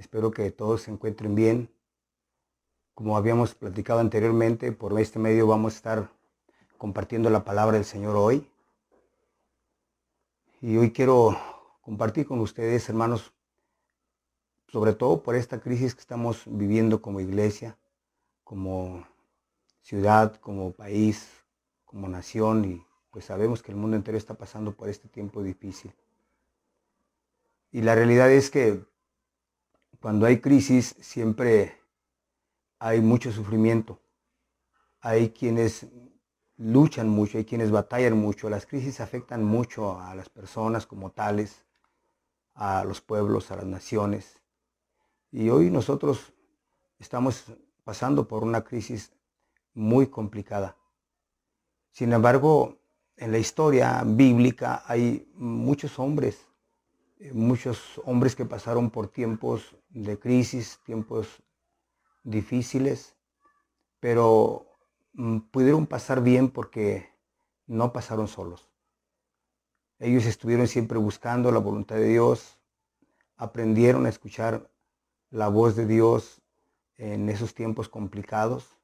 Espero que todos se encuentren bien. Como habíamos platicado anteriormente, por este medio vamos a estar compartiendo la palabra del Señor hoy. Y hoy quiero compartir con ustedes, hermanos, sobre todo por esta crisis que estamos viviendo como iglesia, como ciudad, como país, como nación, y pues sabemos que el mundo entero está pasando por este tiempo difícil. Y la realidad es que cuando hay crisis siempre hay mucho sufrimiento. Hay quienes luchan mucho, hay quienes batallan mucho. Las crisis afectan mucho a las personas como tales, a los pueblos, a las naciones. Y hoy nosotros estamos pasando por una crisis muy complicada. Sin embargo, en la historia bíblica hay muchos hombres muchos hombres que pasaron por tiempos de crisis, tiempos difíciles, pero mm, pudieron pasar bien porque no pasaron solos. Ellos estuvieron siempre buscando la voluntad de Dios, aprendieron a escuchar la voz de Dios en esos tiempos complicados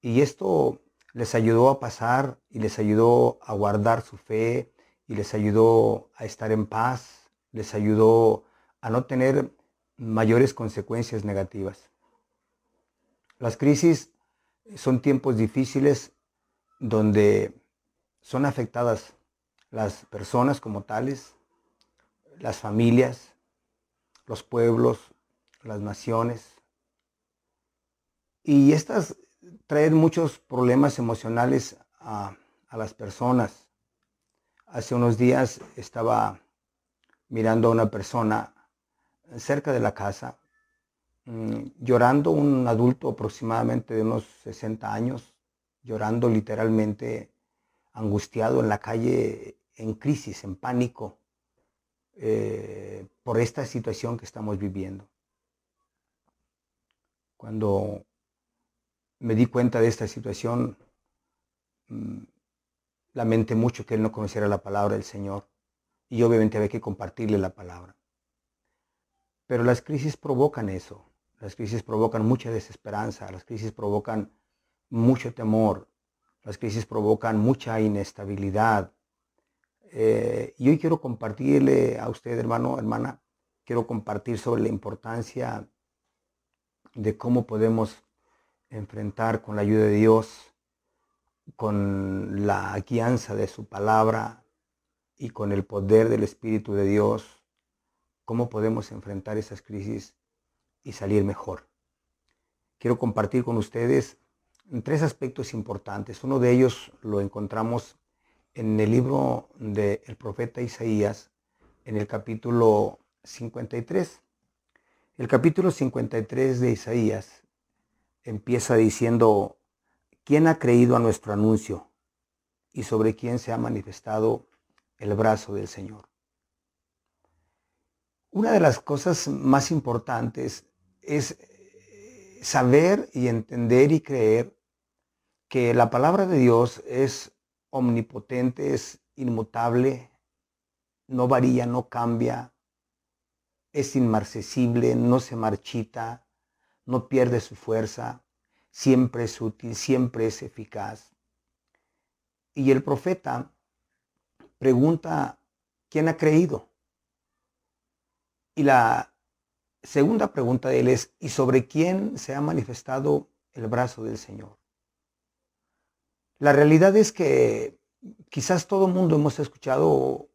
y esto les ayudó a pasar y les ayudó a guardar su fe y les ayudó a estar en paz les ayudó a no tener mayores consecuencias negativas. Las crisis son tiempos difíciles donde son afectadas las personas como tales, las familias, los pueblos, las naciones. Y estas traen muchos problemas emocionales a, a las personas. Hace unos días estaba mirando a una persona cerca de la casa, mm, llorando un adulto aproximadamente de unos 60 años, llorando literalmente angustiado en la calle, en crisis, en pánico, eh, por esta situación que estamos viviendo. Cuando me di cuenta de esta situación, mm, lamenté mucho que él no conociera la palabra del Señor y obviamente había que compartirle la palabra. Pero las crisis provocan eso. Las crisis provocan mucha desesperanza, las crisis provocan mucho temor, las crisis provocan mucha inestabilidad. Eh, y hoy quiero compartirle a usted, hermano, hermana, quiero compartir sobre la importancia de cómo podemos enfrentar con la ayuda de Dios, con la guianza de su palabra, y con el poder del Espíritu de Dios, cómo podemos enfrentar esas crisis y salir mejor. Quiero compartir con ustedes tres aspectos importantes. Uno de ellos lo encontramos en el libro del profeta Isaías, en el capítulo 53. El capítulo 53 de Isaías empieza diciendo, ¿quién ha creído a nuestro anuncio y sobre quién se ha manifestado el brazo del Señor. Una de las cosas más importantes es eh, saber y entender y creer que la palabra de Dios es omnipotente, es inmutable, no varía, no cambia, es inmarcesible, no se marchita, no pierde su fuerza, siempre es útil, siempre es eficaz. Y el profeta pregunta, ¿quién ha creído? Y la segunda pregunta de él es, ¿y sobre quién se ha manifestado el brazo del Señor? La realidad es que quizás todo el mundo hemos escuchado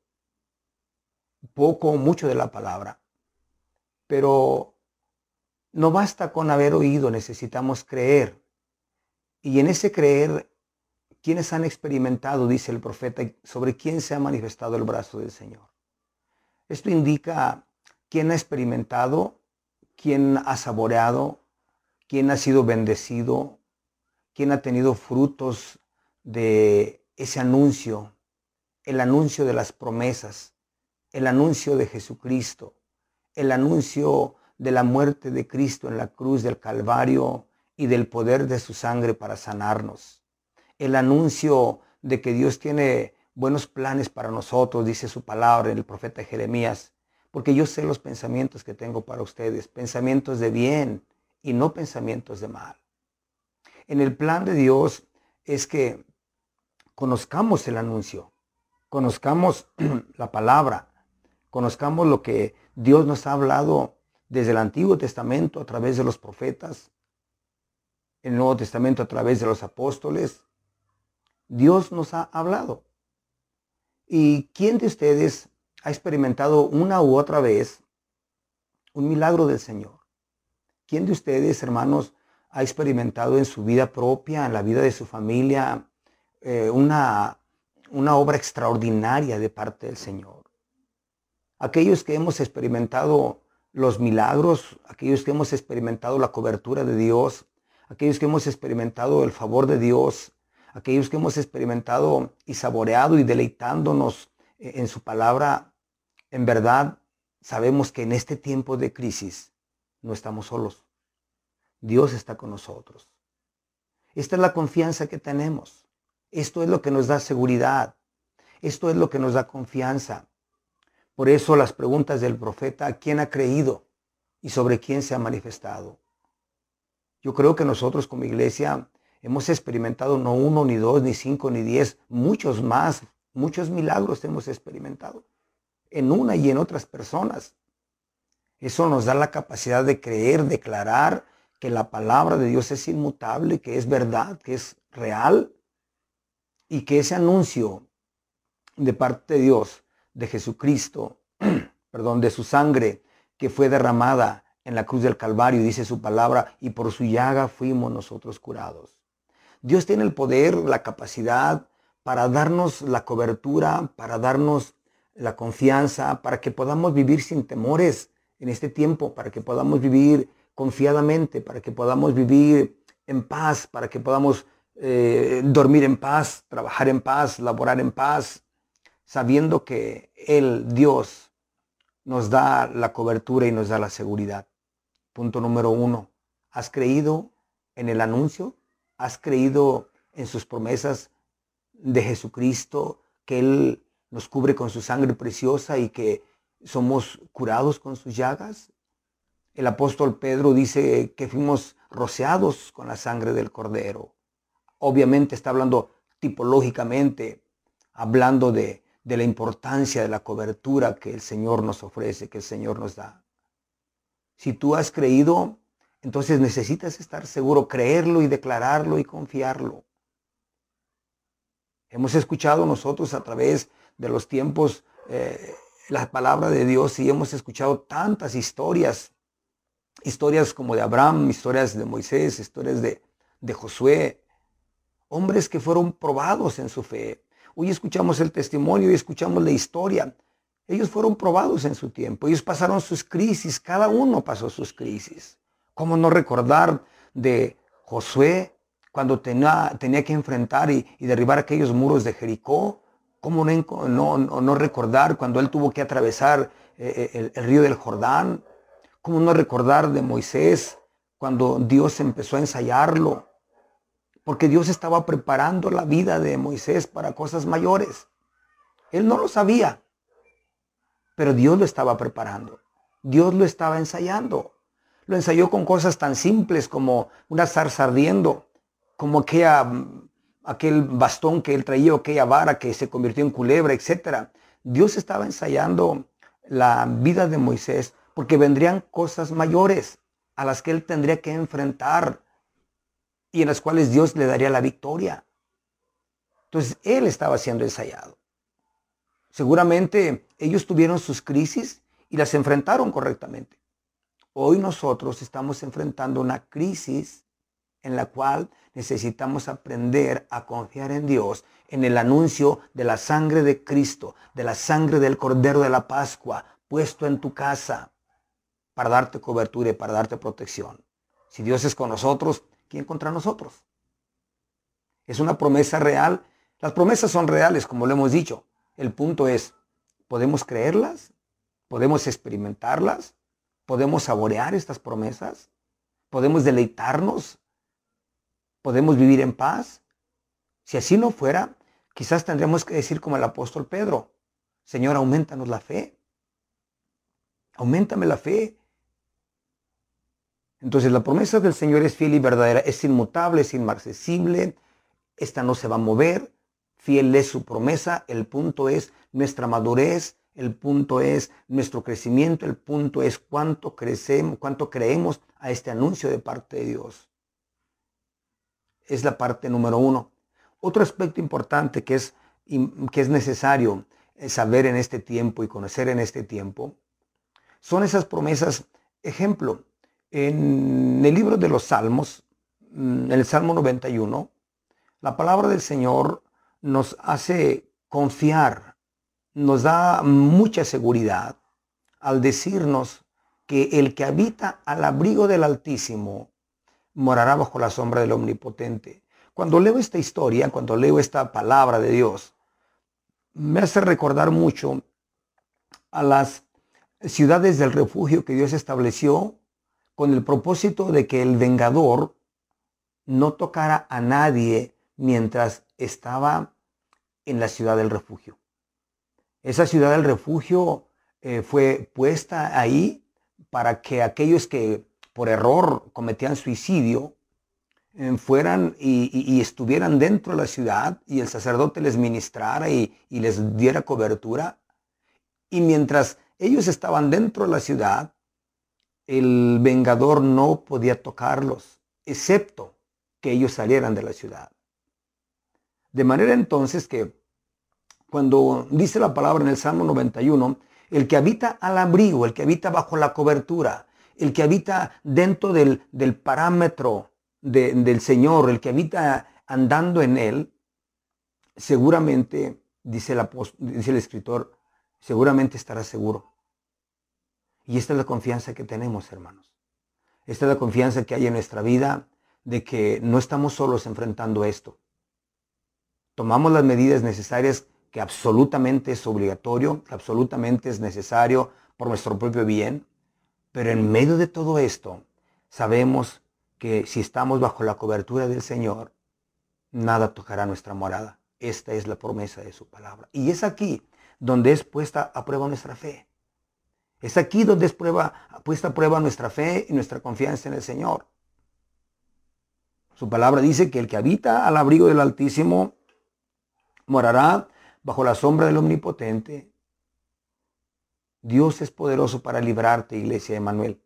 poco o mucho de la palabra, pero no basta con haber oído, necesitamos creer. Y en ese creer ¿Quiénes han experimentado, dice el profeta, sobre quién se ha manifestado el brazo del Señor? Esto indica quién ha experimentado, quién ha saboreado, quién ha sido bendecido, quién ha tenido frutos de ese anuncio, el anuncio de las promesas, el anuncio de Jesucristo, el anuncio de la muerte de Cristo en la cruz del Calvario y del poder de su sangre para sanarnos el anuncio de que Dios tiene buenos planes para nosotros, dice su palabra en el profeta Jeremías, porque yo sé los pensamientos que tengo para ustedes, pensamientos de bien y no pensamientos de mal. En el plan de Dios es que conozcamos el anuncio, conozcamos la palabra, conozcamos lo que Dios nos ha hablado desde el Antiguo Testamento a través de los profetas, el Nuevo Testamento a través de los apóstoles. Dios nos ha hablado. ¿Y quién de ustedes ha experimentado una u otra vez un milagro del Señor? ¿Quién de ustedes, hermanos, ha experimentado en su vida propia, en la vida de su familia, eh, una, una obra extraordinaria de parte del Señor? Aquellos que hemos experimentado los milagros, aquellos que hemos experimentado la cobertura de Dios, aquellos que hemos experimentado el favor de Dios, aquellos que hemos experimentado y saboreado y deleitándonos en su palabra, en verdad sabemos que en este tiempo de crisis no estamos solos. Dios está con nosotros. Esta es la confianza que tenemos. Esto es lo que nos da seguridad. Esto es lo que nos da confianza. Por eso las preguntas del profeta, ¿quién ha creído y sobre quién se ha manifestado? Yo creo que nosotros como iglesia hemos experimentado no uno, ni dos, ni cinco, ni diez, muchos más, muchos milagros hemos experimentado en una y en otras personas. Eso nos da la capacidad de creer, declarar que la palabra de Dios es inmutable, que es verdad, que es real y que ese anuncio de parte de Dios, de Jesucristo, perdón, de su sangre que fue derramada en la cruz del Calvario, dice su palabra, y por su llaga fuimos nosotros curados. Dios tiene el poder, la capacidad para darnos la cobertura, para darnos la confianza, para que podamos vivir sin temores en este tiempo, para que podamos vivir confiadamente, para que podamos vivir en paz, para que podamos eh, dormir en paz, trabajar en paz, laborar en paz, sabiendo que Él, Dios, nos da la cobertura y nos da la seguridad. Punto número uno, ¿has creído en el anuncio? ¿Has creído en sus promesas de Jesucristo, que Él nos cubre con su sangre preciosa y que somos curados con sus llagas? El apóstol Pedro dice que fuimos rociados con la sangre del cordero. Obviamente está hablando tipológicamente, hablando de, de la importancia de la cobertura que el Señor nos ofrece, que el Señor nos da. Si tú has creído, entonces necesitas estar seguro, creerlo y declararlo y confiarlo. Hemos escuchado nosotros a través de los tiempos eh, la palabra de Dios y hemos escuchado tantas historias, historias como de Abraham, historias de Moisés, historias de, de Josué, hombres que fueron probados en su fe. Hoy escuchamos el testimonio y escuchamos la historia ellos fueron probados en su tiempo, ellos pasaron sus crisis, cada uno pasó sus crisis. ¿Cómo no recordar de Josué cuando tenía, tenía que enfrentar y, derribar aquellos muros de Jericó? ¿Cómo no, no, recordar cuando él tuvo que atravesar eh, eh, el, río del Jordán? ¿Cómo no recordar de Moisés cuando Dios empezó a ensayarlo? Porque Dios estaba preparando la vida de Moisés para cosas mayores. Él no lo sabía, pero Dios lo estaba preparando. Dios lo estaba ensayando. Lo ensayó con cosas tan simples como una zarza ardiendo, como aquel bastón que él traía, aquella vara que se convirtió en culebra, etc. Dios estaba ensayando la vida de Moisés porque vendrían cosas mayores a las que él tendría que enfrentar y en las cuales Dios le daría la victoria. Entonces él estaba siendo ensayado. Seguramente ellos tuvieron sus crisis y las enfrentaron correctamente. Hoy nosotros estamos enfrentando una crisis en la cual necesitamos aprender a confiar en Dios, en el anuncio de la sangre de Cristo, de la sangre del Cordero de la Pascua, puesto en tu casa para darte cobertura y para darte protección. Si Dios es con nosotros, ¿quién contra nosotros? Es una promesa real. Las promesas son reales, como lo hemos dicho. El punto es, ¿podemos creerlas? ¿Podemos experimentarlas? ¿Podemos saborear estas promesas? ¿Podemos deleitarnos? ¿Podemos vivir en paz? Si así no fuera, quizás tendríamos que decir como el apóstol Pedro, Señor, aumentanos la fe. Aumentame la fe. Entonces la promesa del Señor es fiel y verdadera, es inmutable, es inmarcesible, esta no se va a mover, fiel es su promesa, el punto es nuestra madurez, el punto es nuestro crecimiento, el punto es cuánto crecemos, cuánto creemos a este anuncio de parte de Dios. Es la parte número uno. Otro aspecto importante que es, que es necesario saber en este tiempo y conocer en este tiempo son esas promesas. Ejemplo, en el libro de los Salmos, mm, en el Salmo 91, la palabra del Señor nos hace confiar, nos da mucha seguridad al decirnos que el que habita al abrigo del Altísimo morará bajo la sombra del Omnipotente. Cuando leo esta historia, cuando leo esta palabra de Dios, me hace recordar mucho a las ciudades del refugio que Dios estableció con el propósito de que el vengador no tocara a nadie mientras estaba en la ciudad del refugio. Esa ciudad del refugio eh, fue puesta ahí para que aquellos que por error cometían suicidio eh, fueran y, estuvieran dentro de la ciudad y el sacerdote les ministrara y les diera cobertura. Y mientras ellos estaban dentro de la ciudad, el vengador no podía tocarlos, excepto que ellos salieran de la ciudad. De manera entonces que cuando dice la palabra en el Salmo 91, el que habita al abrigo, el que habita bajo la cobertura, el que habita dentro del, parámetro del Señor, el que habita andando en Él, seguramente, dice el, dice el escritor, seguramente estará seguro. Y esta es la confianza que tenemos, hermanos. Esta es la confianza que hay en nuestra vida de que no estamos solos enfrentando esto. Tomamos las medidas necesarias que absolutamente es obligatorio, que absolutamente es necesario por nuestro propio bien, pero en medio de todo esto sabemos que si estamos bajo la cobertura del Señor, nada tocará nuestra morada. Esta es la promesa de su palabra. Y es aquí donde es puesta a prueba nuestra fe. Es aquí donde es puesta a prueba nuestra fe y nuestra confianza en el Señor. Su palabra dice que el que habita al abrigo del Altísimo morará bajo la sombra del Omnipotente. Dios es poderoso para librarte, iglesia de Manuel.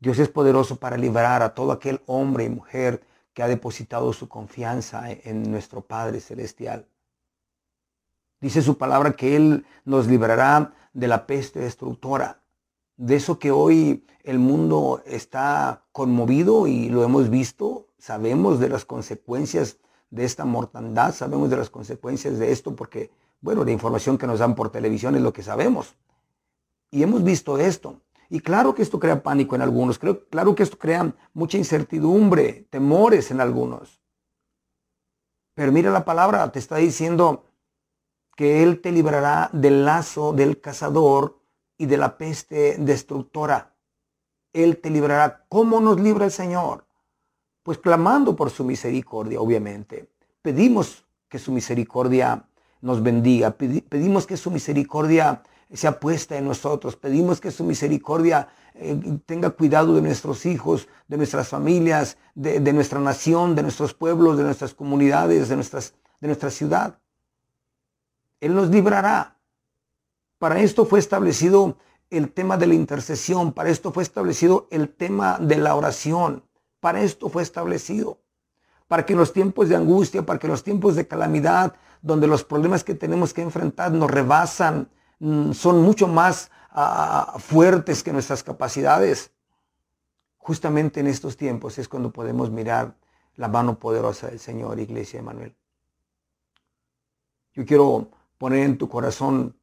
Dios es poderoso para librar a todo aquel hombre y mujer que ha depositado su confianza en nuestro Padre Celestial. Dice su palabra que Él nos librará de la peste destructora de eso que hoy el mundo está conmovido y lo hemos visto, sabemos de las consecuencias de esta mortandad, sabemos de las consecuencias de esto porque, bueno, la información que nos dan por televisión es lo que sabemos. Y hemos visto esto. Y claro que esto crea pánico en algunos, claro que esto crea mucha incertidumbre, temores en algunos. Pero mira la palabra, te está diciendo que Él te librará del lazo del cazador y de la peste destructora. Él te librará. ¿Cómo nos libra el Señor? Pues clamando por su misericordia, obviamente. Pedimos que su misericordia nos bendiga. Pedimos que su misericordia sea puesta en nosotros. Pedimos que su misericordia eh, tenga cuidado de nuestros hijos, de nuestras familias, de, nuestra nación, de nuestros pueblos, de nuestras comunidades, de, nuestras, de nuestra ciudad. Él nos librará. Para esto fue establecido el tema de la intercesión, para esto fue establecido el tema de la oración, para esto fue establecido. Para que en los tiempos de angustia, para que en los tiempos de calamidad, donde los problemas que tenemos que enfrentar nos rebasan, mm, son mucho más ah, fuertes que nuestras capacidades. Justamente en estos tiempos es cuando podemos mirar la mano poderosa del Señor, Iglesia de Manuel. Yo quiero poner en tu corazón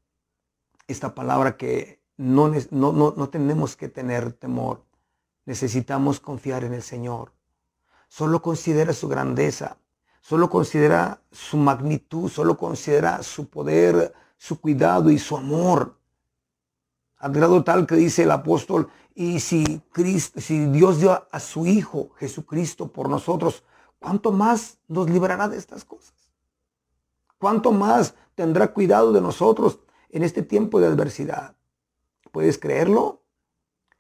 esta palabra que no, no, no, tenemos que tener temor. Necesitamos confiar en el Señor. Solo considera su grandeza, solo considera su magnitud, solo considera su poder, su cuidado y su amor. Al grado tal que dice el apóstol, y si, Cristo, si Dios dio a su Hijo Jesucristo por nosotros, ¿cuánto más nos librará de estas cosas? ¿Cuánto más tendrá cuidado de nosotros? en este tiempo de adversidad. ¿Puedes creerlo?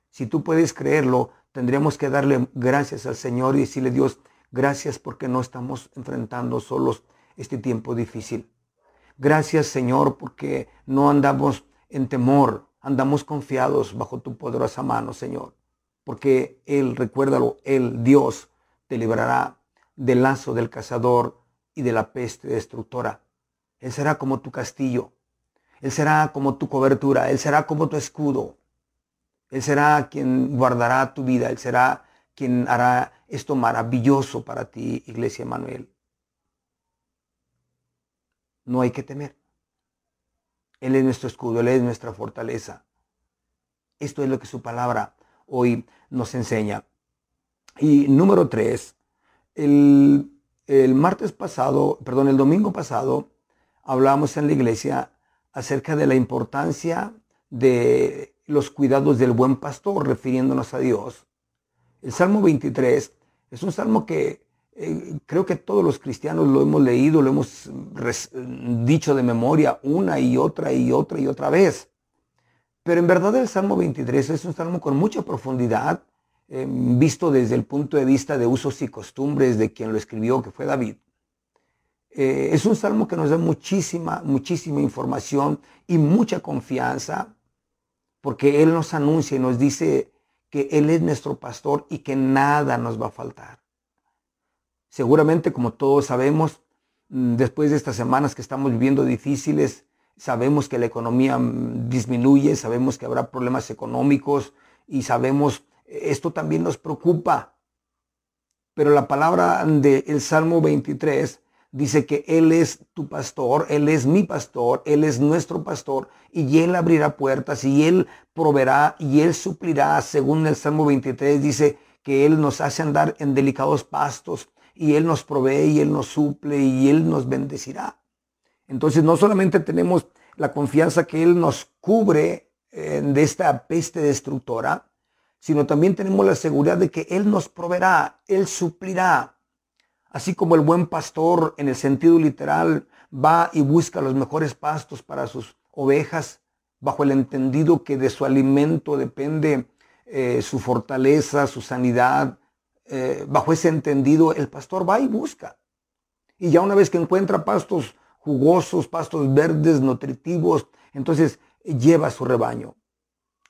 Si tú puedes creerlo, tendríamos que darle gracias al Señor y decirle, Dios, gracias porque no estamos enfrentando solos este tiempo difícil. Gracias, Señor, porque no andamos en temor, andamos confiados bajo tu poderosa mano, Señor. Porque Él, recuérdalo, Él, Dios, te librará del lazo del cazador y de la peste destructora. Él será como tu castillo. Él será como tu cobertura. Él será como tu escudo. Él será quien guardará tu vida. Él será quien hará esto maravilloso para ti, Iglesia Manuel. No hay que temer. Él es nuestro escudo, Él es nuestra fortaleza. Esto es lo que su palabra hoy nos enseña. Y número tres, el, el martes pasado, perdón, el domingo pasado, hablábamos en la iglesia acerca de la importancia de los cuidados del buen pastor, refiriéndonos a Dios. El Salmo 23 es un salmo que eh, creo que todos los cristianos lo hemos leído, lo hemos dicho de memoria una y otra y otra y otra vez. Pero en verdad el Salmo 23 es un salmo con mucha profundidad, eh, visto desde el punto de vista de usos y costumbres de quien lo escribió, que fue David. Eh, es un salmo que nos da muchísima, muchísima información y mucha confianza, porque Él nos anuncia y nos dice que Él es nuestro pastor y que nada nos va a faltar. Seguramente, como todos sabemos, mm, después de estas semanas que estamos viviendo difíciles, sabemos que la economía mm, disminuye, sabemos que habrá problemas económicos y sabemos, esto también nos preocupa. Pero la palabra del Salmo 23 dice que Él es tu pastor, Él es mi pastor, Él es nuestro pastor y Él abrirá puertas y Él proveerá y Él suplirá. Según el Salmo 23 dice que Él nos hace andar en delicados pastos y Él nos provee y Él nos suple y Él nos bendecirá. Entonces no solamente tenemos la confianza que Él nos cubre eh, de esta peste destructora, sino también tenemos la seguridad de que Él nos proveerá, Él suplirá. Así como el buen pastor en el sentido literal va y busca los mejores pastos para sus ovejas, bajo el entendido que de su alimento depende eh, su fortaleza, su sanidad, eh, bajo ese entendido el pastor va y busca. Y ya una vez que encuentra pastos jugosos, pastos verdes, nutritivos, entonces lleva su rebaño.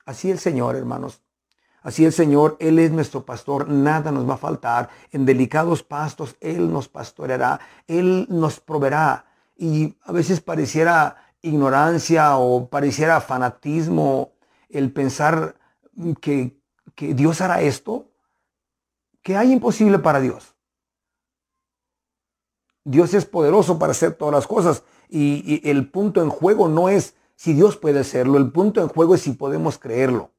Así el Señor, hermanos. Así el Señor, Él es nuestro pastor, nada nos va a faltar. En delicados pastos, Él nos pastoreará, Él nos proveerá. Y a veces pareciera ignorancia o pareciera fanatismo el pensar que, que Dios hará esto. que hay imposible para Dios? Dios es poderoso para hacer todas las cosas y, y el punto en juego no es si Dios puede hacerlo, el punto en juego es si podemos creerlo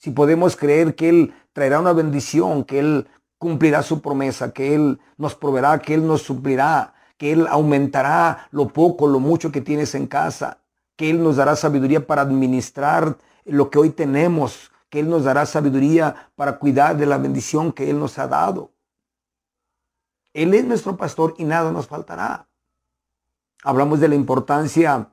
si podemos creer que Él traerá una bendición, que Él cumplirá su promesa, que Él nos proveerá, que Él nos suplirá, que Él aumentará lo poco, lo mucho que tienes en casa, que Él nos dará sabiduría para administrar lo que hoy tenemos, que Él nos dará sabiduría para cuidar de la bendición que Él nos ha dado. Él es nuestro pastor y nada nos faltará. Hablamos de la importancia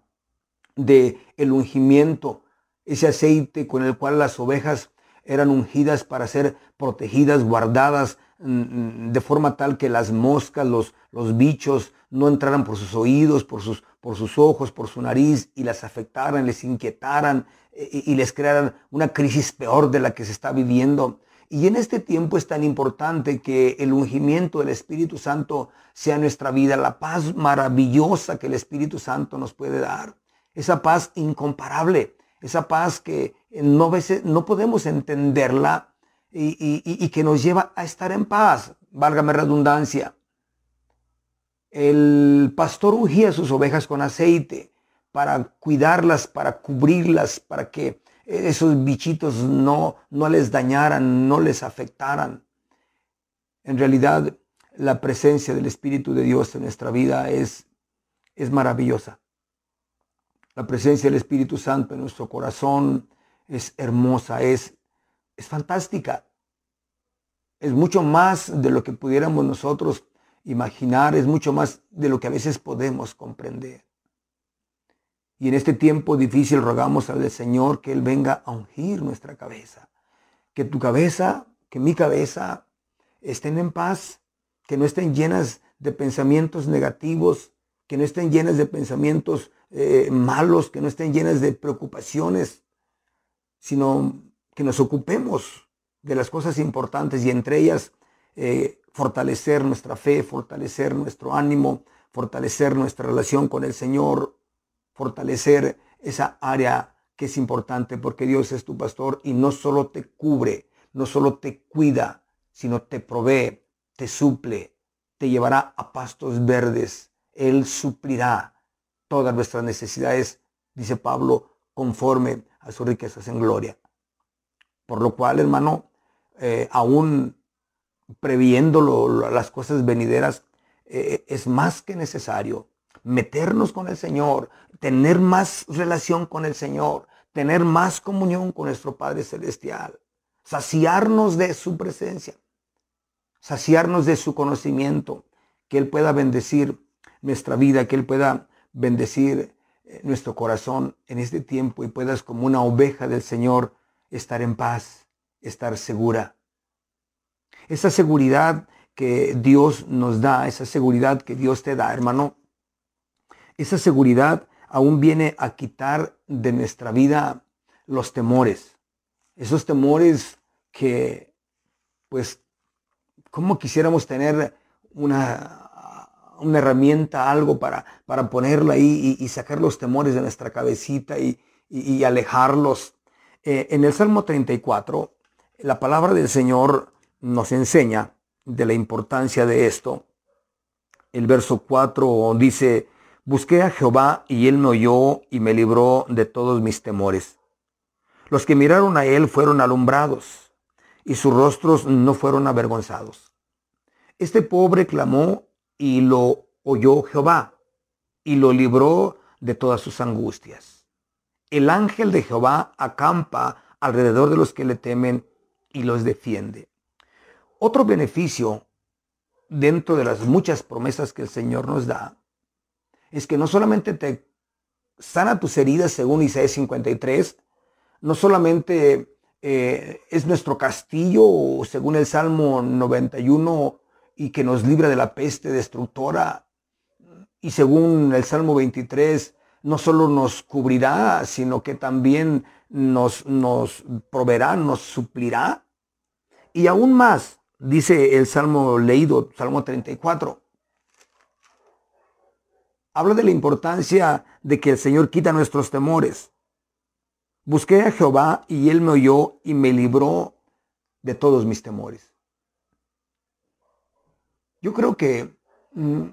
de el ungimiento, ese aceite con el cual las ovejas eran ungidas para ser protegidas, guardadas mm, mm, de forma tal que las moscas, los, los bichos no entraran por sus oídos, por sus, por sus ojos, por su nariz y las afectaran, les inquietaran eh, y, les crearan una crisis peor de la que se está viviendo. Y en este tiempo es tan importante que el ungimiento del Espíritu Santo sea nuestra vida, la paz maravillosa que el Espíritu Santo nos puede dar, esa paz incomparable esa paz que no, veces, no podemos entenderla y, que nos lleva a estar en paz, válgame redundancia. El pastor ungía sus ovejas con aceite para cuidarlas, para cubrirlas, para que esos bichitos no, no les dañaran, no les afectaran. En realidad, la presencia del Espíritu de Dios en nuestra vida es, es maravillosa. La presencia del Espíritu Santo en nuestro corazón es hermosa, es, es fantástica. Es mucho más de lo que pudiéramos nosotros imaginar, es mucho más de lo que a veces podemos comprender. Y en este tiempo difícil rogamos al Señor que Él venga a ungir nuestra cabeza, que tu cabeza, que mi cabeza estén en paz, que no estén llenas de pensamientos negativos, que no estén llenas de pensamientos eh, malos, que no estén llenas de preocupaciones, sino que nos ocupemos de las cosas importantes y entre ellas eh, fortalecer nuestra fe, fortalecer nuestro ánimo, fortalecer nuestra relación con el Señor, fortalecer esa área que es importante porque Dios es tu pastor y no solo te cubre, no solo te cuida, sino te provee, te suple, te llevará a pastos verdes. Él suplirá todas nuestras necesidades, dice Pablo, conforme a sus riquezas en gloria. Por lo cual, hermano, eh, aún previendo las cosas venideras, eh, es más que necesario meternos con el Señor, tener más relación con el Señor, tener más comunión con nuestro Padre Celestial, saciarnos de su presencia, saciarnos de su conocimiento, que Él pueda bendecir nuestra vida, que Él pueda bendecir eh, nuestro corazón en este tiempo y puedas como una oveja del Señor estar en paz, estar segura. Esa seguridad que Dios nos da, esa seguridad que Dios te da, hermano, esa seguridad aún viene a quitar de nuestra vida los temores. Esos temores que, pues, ¿cómo quisiéramos tener una, una herramienta, algo para, para ponerla ahí y, sacar los temores de nuestra cabecita y, alejarlos? Eh, en el Salmo 34, la palabra del Señor nos enseña de la importancia de esto. El verso 4 dice, Busqué a Jehová y él me oyó y me libró de todos mis temores. Los que miraron a él fueron alumbrados y sus rostros no fueron avergonzados. Este pobre clamó y lo oyó Jehová y lo libró de todas sus angustias. El ángel de Jehová acampa alrededor de los que le temen y los defiende. Otro beneficio dentro de las muchas promesas que el Señor nos da es que no solamente te sana tus heridas según Isaías 53, no solamente eh, es nuestro castillo según el Salmo 91 y que nos libra de la peste destructora y según el Salmo 23 no solo nos cubrirá, sino que también nos, nos proveerá, nos suplirá. Y aún más, dice el Salmo leído, Salmo 34, habla de la importancia de que el Señor quita nuestros temores. Busqué a Jehová y él me oyó y me libró de todos mis temores. Yo creo que mm,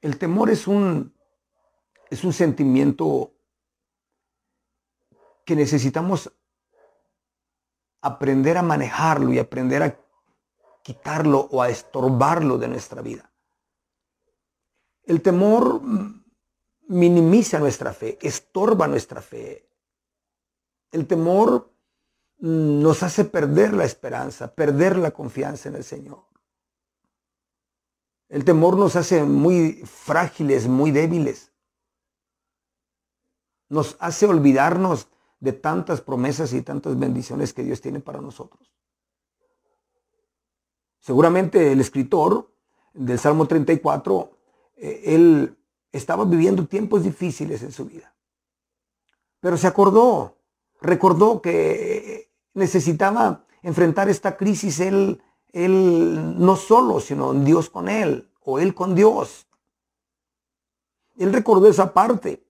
el temor es un, es un sentimiento que necesitamos aprender a manejarlo y aprender a quitarlo o a estorbarlo de nuestra vida. El temor minimiza nuestra fe, estorba nuestra fe. El temor nos hace perder la esperanza, perder la confianza en el Señor. El temor nos hace muy frágiles, muy débiles. Nos hace olvidarnos de tantas promesas y tantas bendiciones que Dios tiene para nosotros. Seguramente el escritor del Salmo 34 eh, él estaba viviendo tiempos difíciles en su vida. Pero se acordó, recordó que necesitaba enfrentar esta crisis él, él no solo, sino Dios con él, o él con Dios. Él recordó esa parte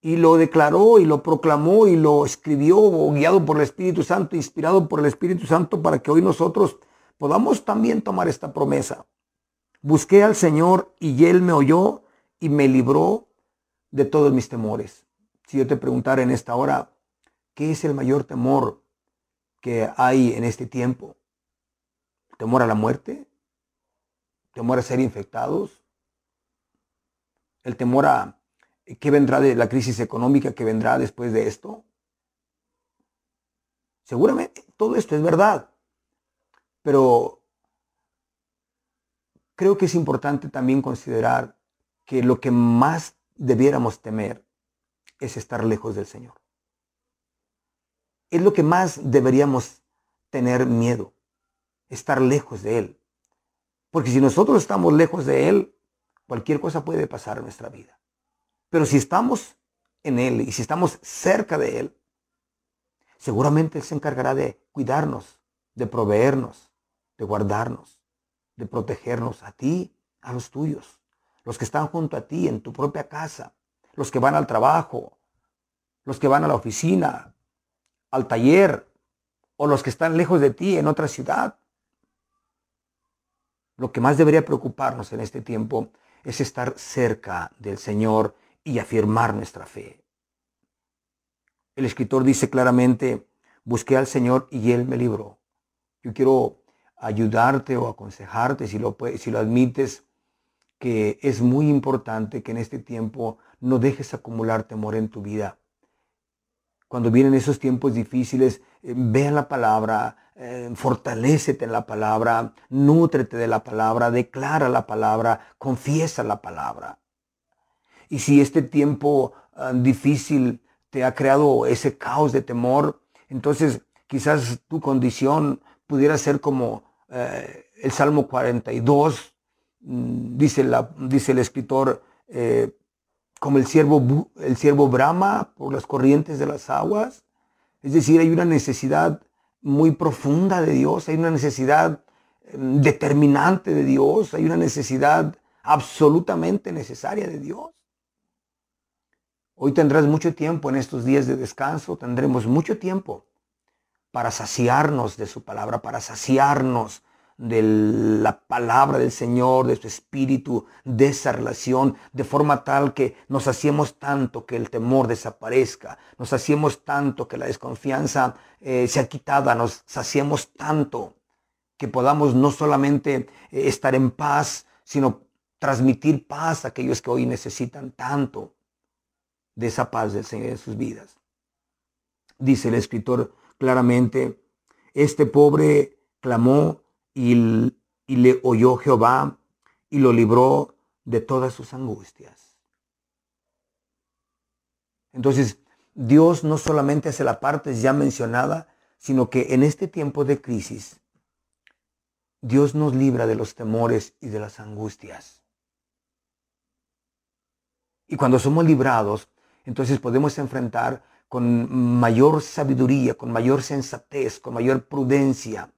y lo declaró y lo proclamó y lo escribió guiado por el Espíritu Santo, inspirado por el Espíritu Santo para que hoy nosotros podamos también tomar esta promesa. Busqué al Señor y Él me oyó y me libró de todos mis temores. Si yo te preguntara en esta hora, ¿qué es el mayor temor que hay en este tiempo? ¿Temor a la muerte? ¿Temor a ser infectados? ¿El temor a qué vendrá de la crisis económica que vendrá después de esto? Seguramente todo esto es verdad, pero creo que es importante también considerar que lo que más debiéramos temer es estar lejos del Señor. Es lo que más deberíamos tener miedo, estar lejos de Él. Porque si nosotros estamos lejos de Él, cualquier cosa puede pasar en nuestra vida. Pero si estamos en Él y si estamos cerca de Él, seguramente Él se encargará de cuidarnos, de proveernos, de guardarnos, de protegernos a ti, a los tuyos, los que están junto a ti en tu propia casa, los que van al trabajo, los que van a la oficina, al taller, o los que están lejos de ti en otra ciudad. Lo que más debería preocuparnos en este tiempo es estar cerca del Señor y afirmar nuestra fe. El escritor dice claramente, busqué al Señor y Él me libró. Yo quiero ayudarte o aconsejarte, si lo, admites, que es muy importante que en este tiempo no dejes acumular temor en tu vida cuando vienen esos tiempos difíciles, eh, vean la palabra, eh, fortalecete en la palabra, nútrete de la palabra, declara la palabra, confiesa la palabra. Y si este tiempo ah, difícil te ha creado ese caos de temor, entonces quizás tu condición pudiera ser como eh, el Salmo 42, mm, dice, dice el escritor, como el siervo, el siervo brama por las corrientes de las aguas. Es decir, hay una necesidad muy profunda de Dios, hay una necesidad em, determinante de Dios, hay una necesidad absolutamente necesaria de Dios. Hoy tendrás mucho tiempo en estos días de descanso, tendremos mucho tiempo para saciarnos de su palabra, para saciarnos de la palabra del Señor, de su espíritu, de esa relación, de forma tal que nos hacemos tanto que el temor desaparezca, nos hacemos tanto que la desconfianza eh, sea quitada, nos saciemos tanto que podamos no solamente eh, estar en paz, sino transmitir paz a aquellos que hoy necesitan tanto de esa paz del Señor en sus vidas. Dice el escritor claramente, este pobre clamó y, le oyó Jehová y lo libró de todas sus angustias. Entonces, Dios no solamente hace la parte ya mencionada, sino que en este tiempo de crisis, Dios nos libra de los temores y de las angustias. Y cuando somos librados, entonces podemos enfrentar con mayor sabiduría, con mayor sensatez, con mayor prudencia.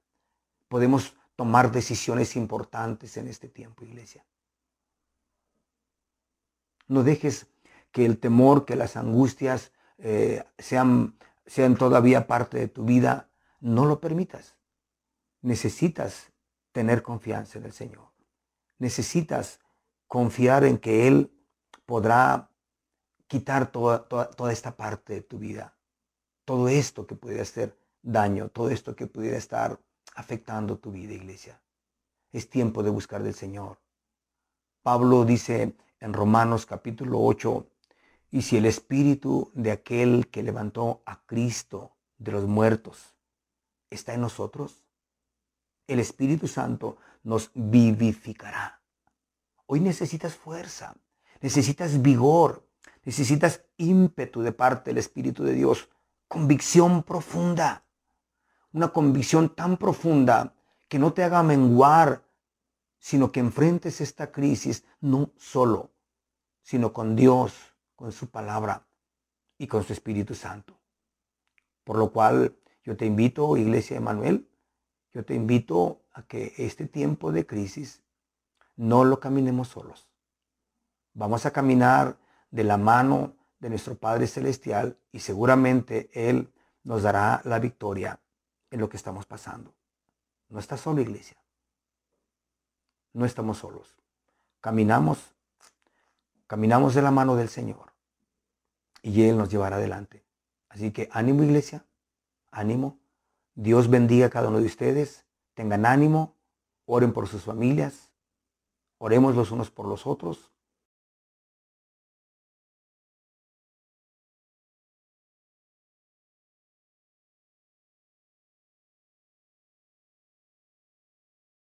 Podemos tomar decisiones importantes en este tiempo, iglesia. No dejes que el temor, que las angustias eh, sean, sean todavía parte de tu vida. No lo permitas. Necesitas tener confianza en el Señor. Necesitas confiar en que Él podrá quitar toda, toda, toda esta parte de tu vida. Todo esto que pudiera hacer daño, todo esto que pudiera estar afectando tu vida, iglesia. Es tiempo de buscar del Señor. Pablo dice en Romanos capítulo 8, y si el espíritu de aquel que levantó a Cristo de los muertos está en nosotros, el Espíritu Santo nos vivificará. Hoy necesitas fuerza, necesitas vigor, necesitas ímpetu de parte del Espíritu de Dios, convicción profunda una convicción tan profunda que no te haga menguar, sino que enfrentes esta crisis no solo, sino con Dios, con su palabra y con su Espíritu Santo. Por lo cual yo te invito, Iglesia de Manuel, yo te invito a que este tiempo de crisis no lo caminemos solos. Vamos a caminar de la mano de nuestro Padre Celestial y seguramente Él nos dará la victoria en lo que estamos pasando. No estás solo, iglesia. No estamos solos. Caminamos, caminamos de la mano del Señor y Él nos llevará adelante. Así que ánimo, iglesia, ánimo. Dios bendiga a cada uno de ustedes. Tengan ánimo, oren por sus familias, oremos los unos por los otros